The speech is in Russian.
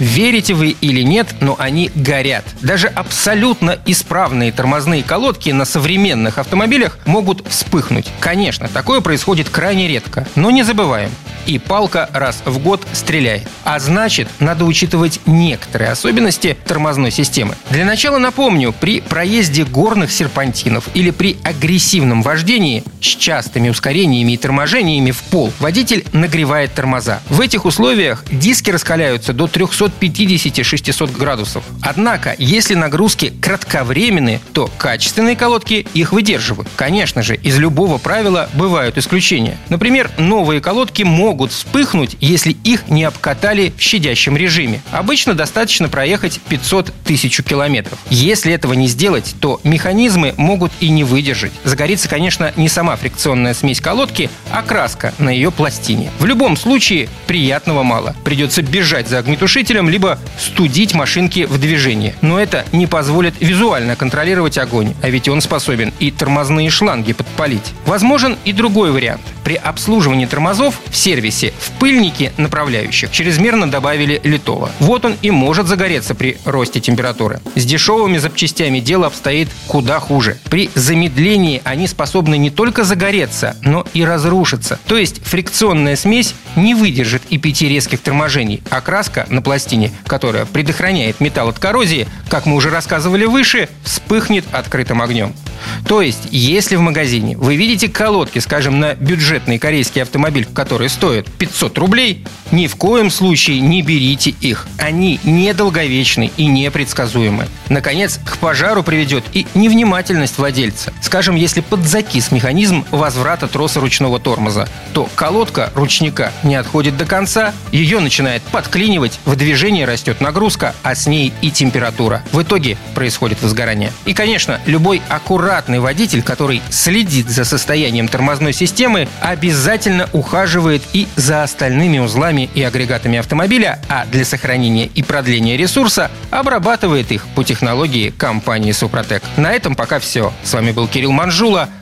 Верите вы или нет, но они горят. Даже абсолютно исправные тормозные колодки на современных автомобилях могут вспыхнуть. Конечно, такое происходит крайне редко. Но не забываем, и палка раз в год стреляет. А значит, надо учитывать некоторые особенности тормозной системы. Для начала напомню, при проезде горных серпантинов или при агрессивном вождении с частыми ускорениями и торможениями в пол водитель нагревает тормоза. В этих условиях диски раскаляются до 350-600 градусов. Однако, если нагрузки кратковременные, то качественные колодки их выдерживают. Конечно же, из любого правила бывают исключения. Например, новые колодки могут вспыхнуть, если их не обкатали в щадящем режиме. Обычно достаточно проехать 500 тысяч километров. Если этого не сделать, то механизмы могут и не выдержать. Загорится, конечно, не сама фрикционная смесь колодки, а краска на ее пластине. В любом случае, приятного мало. Придется бежать за огнетушителем, либо студить машинки в движении. Но это не позволит визуально контролировать огонь, а ведь он способен и тормозные шланги подпалить. Возможен и другой вариант. При обслуживании тормозов в сервисе в пыльнике направляющих чрезмерно добавили литого. Вот он и может загореться при росте температуры. С дешевыми запчастями дело обстоит куда хуже. При замедлении они способны не только загореться, но и разрушиться. То есть фрикционная смесь не выдержит и пяти резких торможений, а краска на пластине, которая предохраняет металл от коррозии, как мы уже рассказывали выше, вспыхнет открытым огнем. То есть, если в магазине вы видите колодки, скажем, на бюджетный корейский автомобиль, который стоит 500 рублей, ни в коем случае не берите их. Они недолговечны и непредсказуемы. Наконец, к пожару приведет и невнимательность владельца. Скажем, если подзакис механизм возврата троса ручного тормоза, то колодка ручника не отходит до конца, ее начинает подклинивать, в движении растет нагрузка, а с ней и температура. В итоге происходит возгорание. И, конечно, любой аккуратный водитель, который следит за состоянием тормозной системы, обязательно ухаживает и за остальными узлами и агрегатами автомобиля, а для сохранения и продления ресурса обрабатывает их по технологии компании «Супротек». На этом пока все. С вами был Кирилл Манжула.